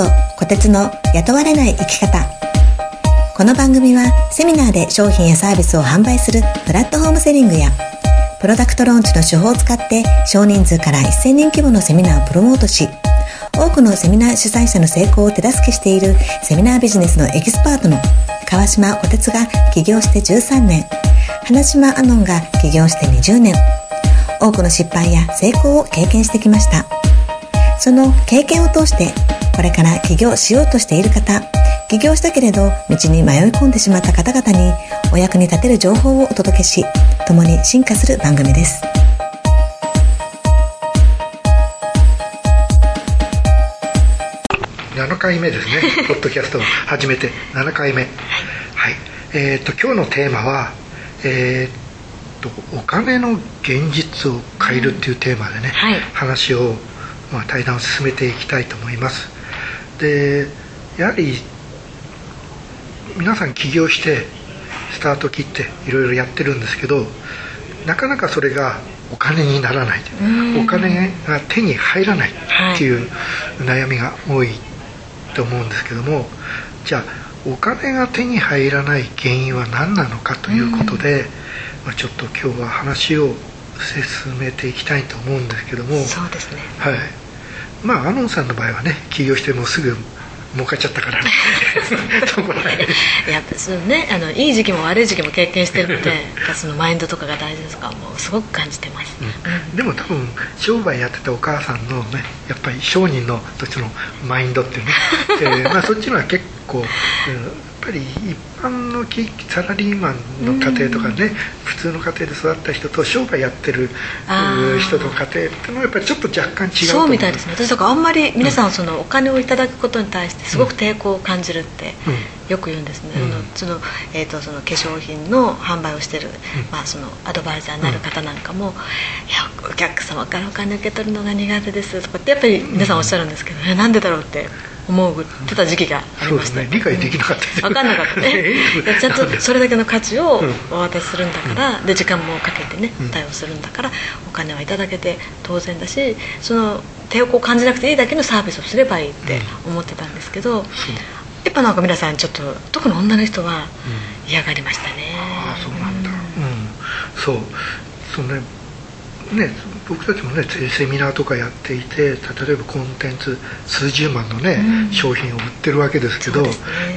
こと小鉄の雇われない生き方。この番組はセミナーで商品やサービスを販売するプラットフォームセリングやプロダクトローンチの手法を使って少人数から1000人規模のセミナーをプロモートし多くのセミナー主催者の成功を手助けしているセミナービジネスのエキスパートの川島小鉄が起業して13年花島アノンが起業して20年多くの失敗や成功を経験してきました。その経験を通してこれから起業しようとしている方起業したけれど道に迷い込んでしまった方々にお役に立てる情報をお届けし共に進化する番組です。7回目ですね。ポッドキャストを始めて7回目。はい。えー、と今日のテーマはえー、とお金の現実を変えるっていうテーマでね、はい。話を、まあ、対談を進めていきたいと思いますでやはり皆さん起業してスタート切っていろいろやってるんですけどなかなかそれがお金にならない。うん。お金が手に入らないっていう悩みが多いと思うんですけどもじゃあお金が手に入らない原因は何なのかということで、まあ、ちょっと今日は話を進めていきたいと思うんですけども。そうですね。はいまあアノンさんの場合はね起業してもうすぐ儲かっちゃったからね。そこら辺やっぱそのねあのいい時期も悪い時期も経験してるのでそのマインドとかが大事ですか？らもうすごく感じてます、うん。でも多分商売やってたお母さんのねやっぱり商人のとしてのマインドっていうね、えーまあ、そっちのは結構、うんぱり一般のきサラリーマンの家庭とかね、普通の家庭で育った人と商売やってる人の家庭っていうのはやっぱりちょっと若干違うそうみたいですね。私だからあんまり皆さんそのお金をいただくことに対してすごく抵抗を感じるってうん。よく言うんですね、うん。そのえー、とその化粧品の販売をしてる、まあ、そのアドバイザーになる方なんかも「いやお客様からお金受け取るのが苦手です」とかってやっぱり皆さんおっしゃるんですけど、えなんでだろうって思ってた時期がありましたね。理解できなかった。です分かんなかったね。ちゃんとそれだけの価値をうん。お渡しするんだから、で時間もかけてねうん。対応するんだからお金はいただけて当然だしその抵抗を感じなくていいだけのサービスをすればいいって思ってたんですけど、やっぱなんか皆さんちょっと特に女の人は嫌がりましたね、ああそうなんだ。うん。そう。そうねね僕たちもねセセミナーとかやっていて例えばコンテンツ数十万のね、うん。商品を売ってるわけですけどね。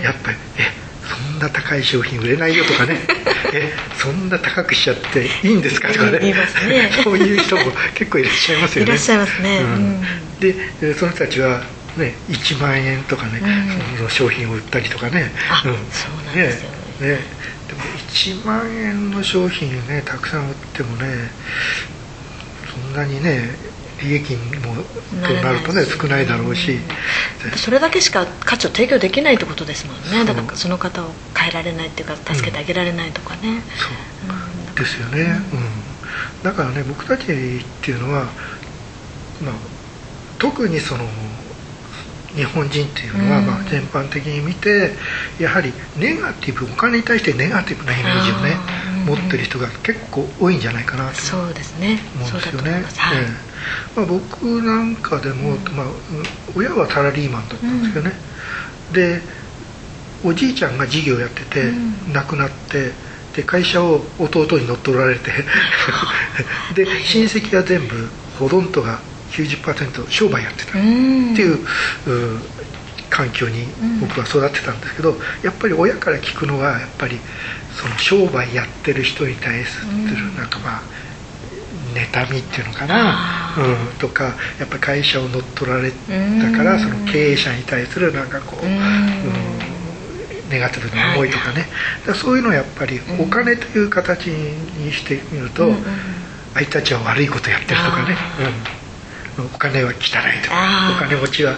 やっぱりえそんな高い商品売れないよとかね。えそんな高くしちゃっていいんですかとかね。ね。そういう人も結構いらっしゃいますよね。いらっしゃいますね。うん。うん。でえその人たちはね1万円とかね、うん。その商品を売ったりとかね。あそうなんですよ。ねね。でも1万円の商品ねたくさん売ってもねそんなにね利益もとなるとねし。少ないだろうし、それだけしか価値を提供できないってことですもんね。だからその方を変えられないっていうか助けてあげられないとかね、そう。うん。ですよね、うん、だからね僕たちっていうのは、まあ、特にその日本人っていうのは、うん。まあ、全般的に見てやはりネガティブお金に対してネガティブなイメージをね持ってる人が結構多いんじゃないかなと思うんですよね。だと思います、はい。ええ。まあ、僕なんかでも、まあ、うん親はサラリーマンだったんですけどね、でおじいちゃんが事業やってて、うん。亡くなってで会社を弟に乗っ取られて で親戚は全部ほとんどが90%商売やってたってうん。いう,、う環境に僕は育ってたんですけど、やっぱり親から聞くのはやっぱりその商売やってる人に対するうんなん。かまあ妬みっていうのかな。うん、とかやっぱり会社を乗っ取られうんたからその経営者に対するなんかこう、うん。うんネガティブな思いとかね、だそういうのをやっぱりお金という形にしてみると、あいつたちは悪いことやってるとかね、うん、お金は汚いと。お金持ちは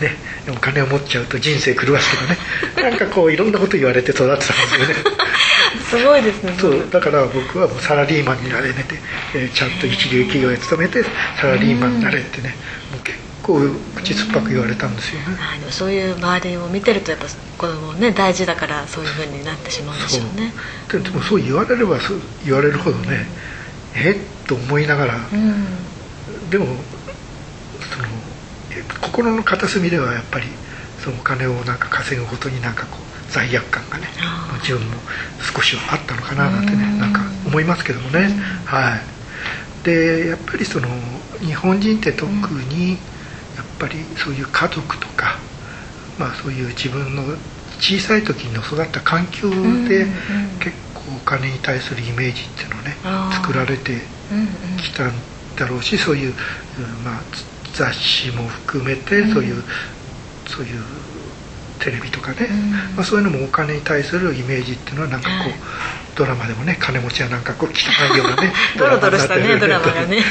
ねお金を持っちゃうと人生狂わすとかね。なんかこういろんなこと言われて育ってたんですよね。すごいですね。そう。だから僕はもうサラリーマンになれねて、えーちゃんと一流企業に勤めてサラリーマンになれってねもう結構口酸っぱく言われたんですよね。あでもそういう周りを見てるとやっぱ子供ね大事だからそういうふうになってしまうんでしょうね。ででもそう言われればそう言われるほどねえっと思いながらうん。でもそのえ心の片隅ではやっぱりそのお金をなんか稼ぐことになんかこう罪悪感がね自分も少しはあったのかななんてねなんか思いますけどもね。はい。でやっぱりその日本人って特にやっぱりそういう家族とかまあそういう自分の小さい時の育った環境で結構お金に対するイメージっていうのをね作られてきたんだろうしそういう、まあ、雑誌も含めてそういう、そういうテレビとかね、まあ、そういうのもお金に対するイメージっていうのはなんかこう、ドラマでもね金持ちはなんかこう汚いようなね ドロドロしたねドラマがね。ね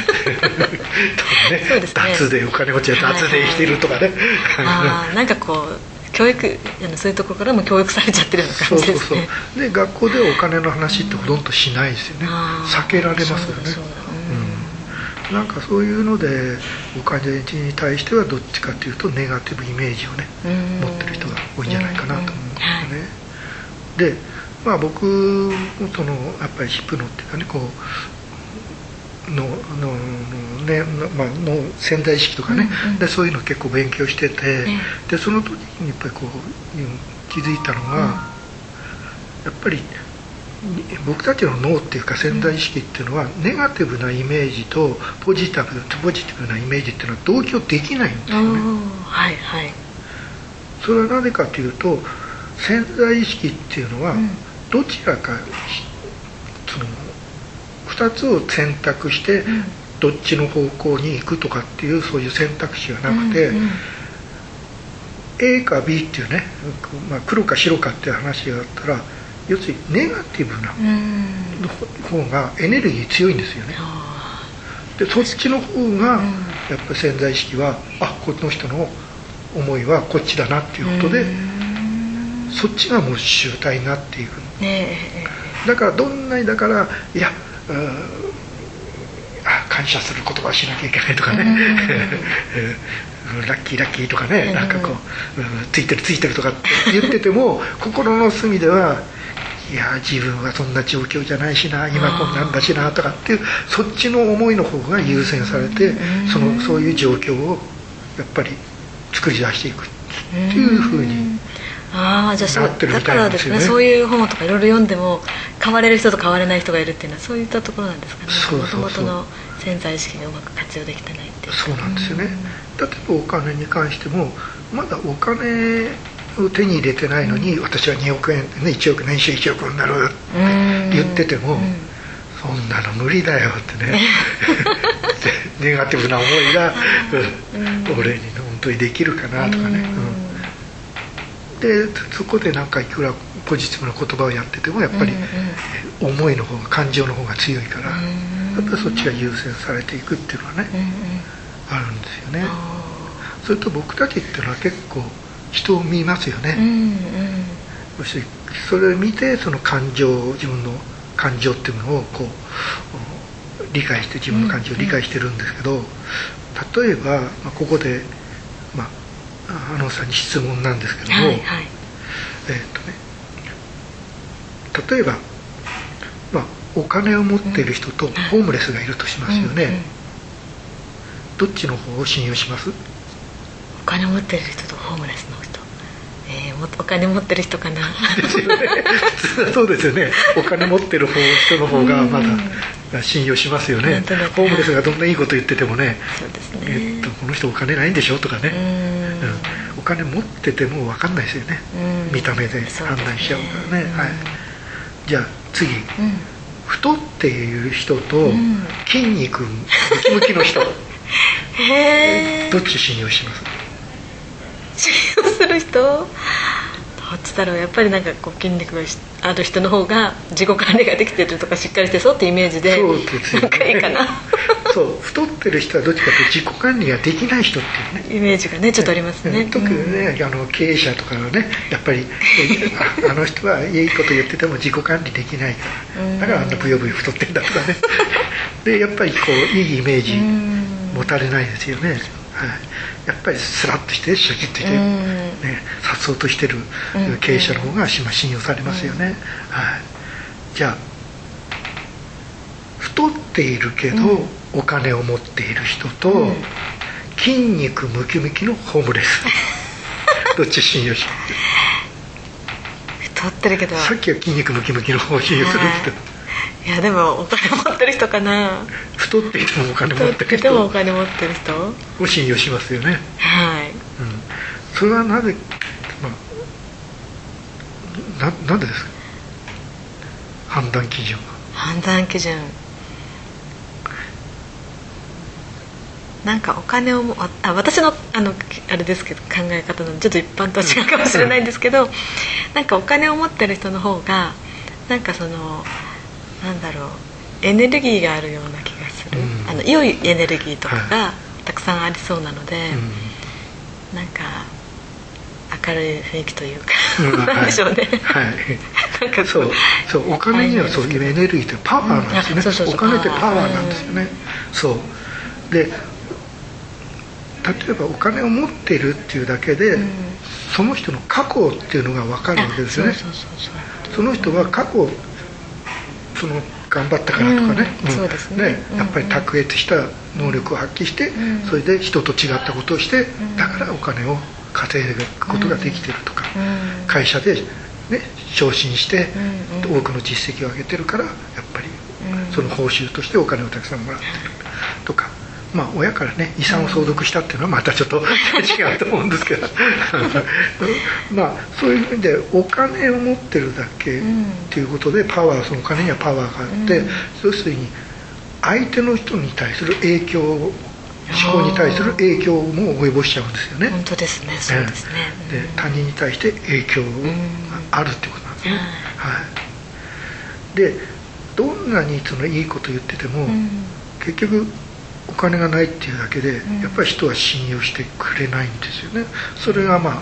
脱税お金持ちは脱税してるとかね、ああなんかこう教育そういうところからも教育されちゃってるような感じですね。そうそうそう。で学校ではお金の話ってほとんどしないですよね、避けられますよね。うん、なんかそういうのでお金に対してはどっちかっていうとネガティブイメージをね持ってる人が多いんじゃないかなと思うんですよね、はい、でまあ僕もそのやっぱりヒプノっていうかねこうののねまあ、の潜在意識とかね、うんうん、でそういうの結構勉強してて、でその時にやっぱりこう気づいたのが、うん、やっぱり僕たちの脳っていうか潜在意識っていうのは、ネガティブなイメージとポジティブポジティブなイメージっていうのは同居できないんですよね。はいはい、それはなぜかというと潜在意識っていうのは、どちらかその2つを選択して、どっちの方向に行くとかっていうそういう選択肢がなくて、うんうん、A か B っていうね、まあ、黒か白かっていう話があったら要するにネガティブな方がエネルギー強いんですよね。でそっちの方がやっぱり潜在意識はあこの人の思いはこっちだなっていうことでそっちがもう集体になっていく、だからどんなにだからいや感謝する言葉をしなきゃいけないとかね、ラッキーラッキーとかね、なんかこう、ついてるついてるとかって言ってても心の隅ではいや自分はそんな状況じゃないしな今こんなんだしなとかっていうそっちの思いの方が優先されてそのそういう状況をやっぱり作り出していくっていうふうにああじゃあそうだからですねそういう本とかいろいろ読んでも変われる人と変われない人がいるっていうのはそういったところなんですかね。もともとの潜在意識がうまく活用できてないっていう。そうなんですよね、例えばお金に関してもまだお金を手に入れてないのに、私は2億円、ね、1億年収1億になるって言ってても、そんなの無理だよってね。ネガティブな思いが、俺に本当にできるかなとかね、でそこでなんかいくらポジティブな言葉をやっててもやっぱり思いの方が感情の方が強いから、やっぱりそっちが優先されていくっていうのはね、あるんですよね。それと僕たちっていうのは結構人を見ますよね、そしてそれを見てその感情自分の感情っていうものをこう理解して自分の感情を理解してるんですけど例えば、まあ、ここで、まあ、あのさんに質問なんですけども、はいはい、えっ、とね例えば、まあ、お金を持っている人とホームレスがいるとしますよね、うんうん、どっちの方を信用します？お金を持っている人とホームレスの人えー、お金持ってる人かな。そうですよね。お金持ってる方人の方がまだ信用しますよね、ホームレスがどんないいこと言っててもねそうですね、えっと、この人お金ないんでしょとかね、うん、お金持ってても分かんないですよね、見た目で判断しちゃうからね、はい。じゃあ次、うん、太っている人と筋肉ムキムキの人、どっち信用します？する人？どっちだろうやっぱりなんかこう筋肉がある人の方が自己管理ができてるとかしっかりしてそうってイメージでそうですよ、ね、なんかいいかな？そう太ってる人はどっちかというと自己管理ができない人っていうね。イメージがねちょっとありますね、特にね、あの経営者とかはねやっぱりあの人はいいこと言ってても自己管理できないからだからあんなブヨブヨ太ってんだとかね。でやっぱりこういいイメージ持たれないですよね、はい、やっぱりスラッとしてシャキッとして、ね、さっそうとしてる経営者の方が信用されますよね、はい、じゃあ太っているけど、お金を持っている人と、筋肉ムキムキのホームレス。どっち信用し太ってるけど。さっきは筋肉ムキムキの方を信用するっていやでもお金持ってる人かな太っていてもお金持太ってる人。お金持ってる人？を信用しますよね、はい。うん、それはなぜ、まあ、ななんでですか？判断基準は。判断基準。なんかお金をもあ私のあのあれですけど考え方のちょっと一般とは違うかもしれないんですけど、なんかお金を持ってる人の方がなんかそのなんだろうエネルギーがあるような気の良いエネルギーとかはがたくさんありそうなので、うなんか明るい雰囲気というか、んなんでしょうね、はい、はいなんかそうそうお金にはそういうエネルギーってパワーなんですよね、うんあそうそうそうお金ってパワーなんですよね、そう。で例えばお金を持っているっていうだけで、うん。その人の過去っていうのが分かるわけですよね。その人は過去その頑張ったからとかね,、うんそうですね。うん。やっぱり卓越した能力を発揮して、うん。それで人と違ったことをして、ん。だからお金を稼いでいくことができてるとか、うん。会社で、ね、昇進して、多くの実績を上げてるからやっぱりうん。その報酬としてお金をたくさんもらってるとか。まあ、親からね遺産を相続したっていうのはまたちょっと 違うと思うんですけど。まあそういう意味でお金を持ってるだけっていうことでパワーそのお金にはパワーがあって、うん。要するに相手の人に対する影響思考に対する影響も及ぼしちゃうんですよね。本当ですね。そうですね、で他人に対して影響があるってことなんですね、はい。はい、でどんなにそのいいこと言ってても、うん。結局お金がないっていうだけで、ん。やっぱり人は信用してくれないんですよね。それがまあ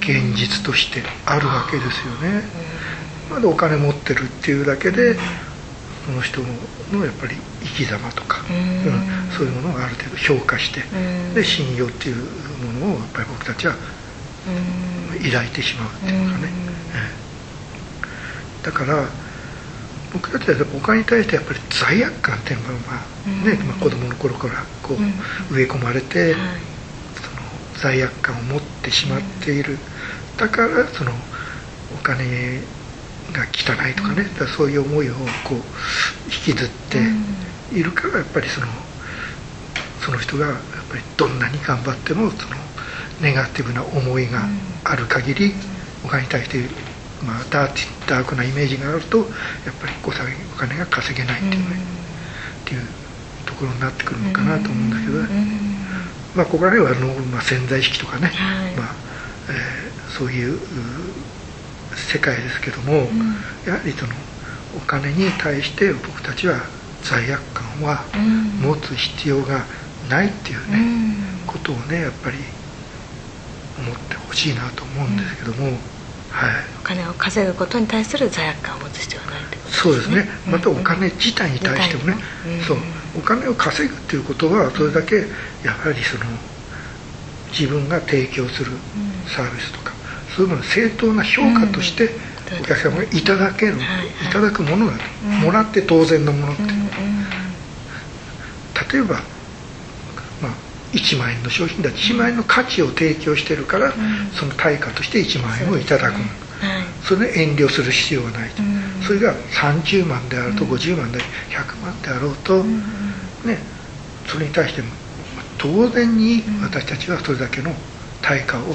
現実としてあるわけですよね。まだお金持ってるっていうだけで、その人のやっぱり生き様とか、うん。うんそういうものをある程度評価して、うん。で信用っていうものをやっぱり僕たちはうん。抱いてしまうっていうかね、だから僕たちはお金に対してやっぱり罪悪感っていうのが、まあねうん。まあ、子供の頃からこううん。植え込まれて、はい。その罪悪感を持ってしまっている、だからそのお金が汚いとかね、だからそういう思いをこう引きずっているからやっぱりそのその人がやっぱりどんなに頑張ってもそのネガティブな思いがある限り、お金に対して、まあ、ダーティダークなイメージがあるとやっぱりお金お金が稼げないっていうね、っていうところになってくるのかなと思うんだけどね、まあ、ここら辺はあの、まあ、潜在意識とかね、はい。まあえーそういうう世界ですけども、やはりそのお金に対して僕たちは罪悪感は持つ必要がないっていうね、ことをねやっぱり思ってほしいなと思うんですけども、はいお金を稼ぐことに対する罪悪感を持つ必要はないってことそうですね、うんまたお金自体に対してもね、うん。そう。お金を稼ぐっていうことはそれだけやはりその自分が提供するサービスとか、そういうものを正当な評価としてうん。お客様がいただける、はい。はい。いただくものだと、うん。もらって当然のものって、例えば、まあ、1万円の商品だと1万円の価値を提供してるから、ん。その対価として1万円をいただくそれで遠慮する必要はないと、うん。それが30万であるとうん。50万で100万であろうと、うん。ね、それに対してもまあ当然に私たちはそれだけの対価を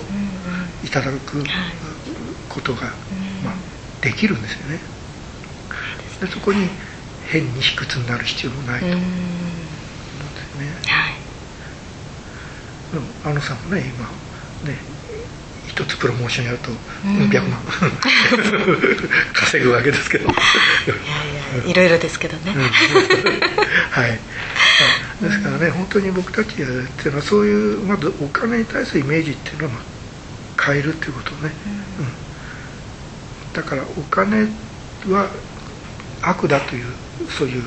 いただくことが、まあ、できるんですよね。でそこに変に卑屈になる必要もないとうん。思うんですよね、はいでもあのさんもね今ね一つプロモーションやるとうん。うん百万。稼ぐわけですけど。いやいやいろいろですけどね、うん。はい。あですからね本当に僕たちってるのはそういうまずお金に対するイメージっていうのはまあ変えるっていうことね、うん、だからお金は悪だというそういう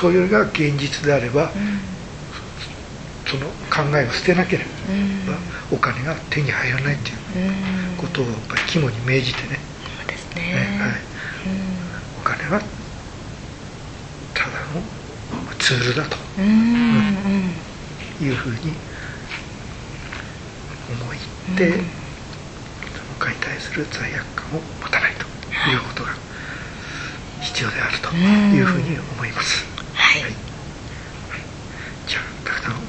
それが現実であれば、その考えを捨てなければ、お金が手に入らないっていうことをやっぱり肝に銘じてね、そうですね。ねはい、お金はただのツールだと。いうふうに思って、うん。家に対する罪悪感を持たないということが必要であるというふうに思います、はい、はい、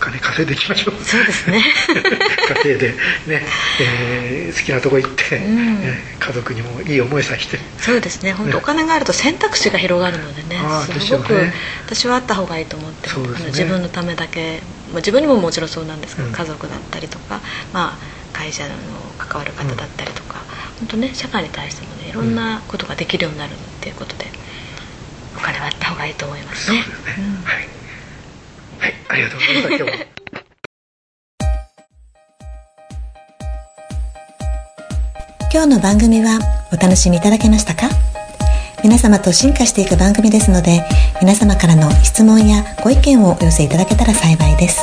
金稼いでいきましょ。うそうですね。家庭でね、えー、好きなとこ行って、うん、えー、家族にもいい思いさえして。そうですね。本当、ね、お金があると選択肢が広がるのでねすごく、ね、私はあった方がいいと思ってる、ね、自分のためだけ、まあ、自分にももちろんそうなんですけど、うん、家族だったりとか、まあ、会社の関わる方だったりとか、うん、本当ね社会に対してもねいろんなことができるようになるっていうことで、お金はあった方がいいと思いますね。そうですね、はいはい、ありがとうございました今日は 今日の番組はお楽しみいただけましたか？皆様と進化していく番組ですので皆様からの質問やご意見をお寄せいただけたら幸いです。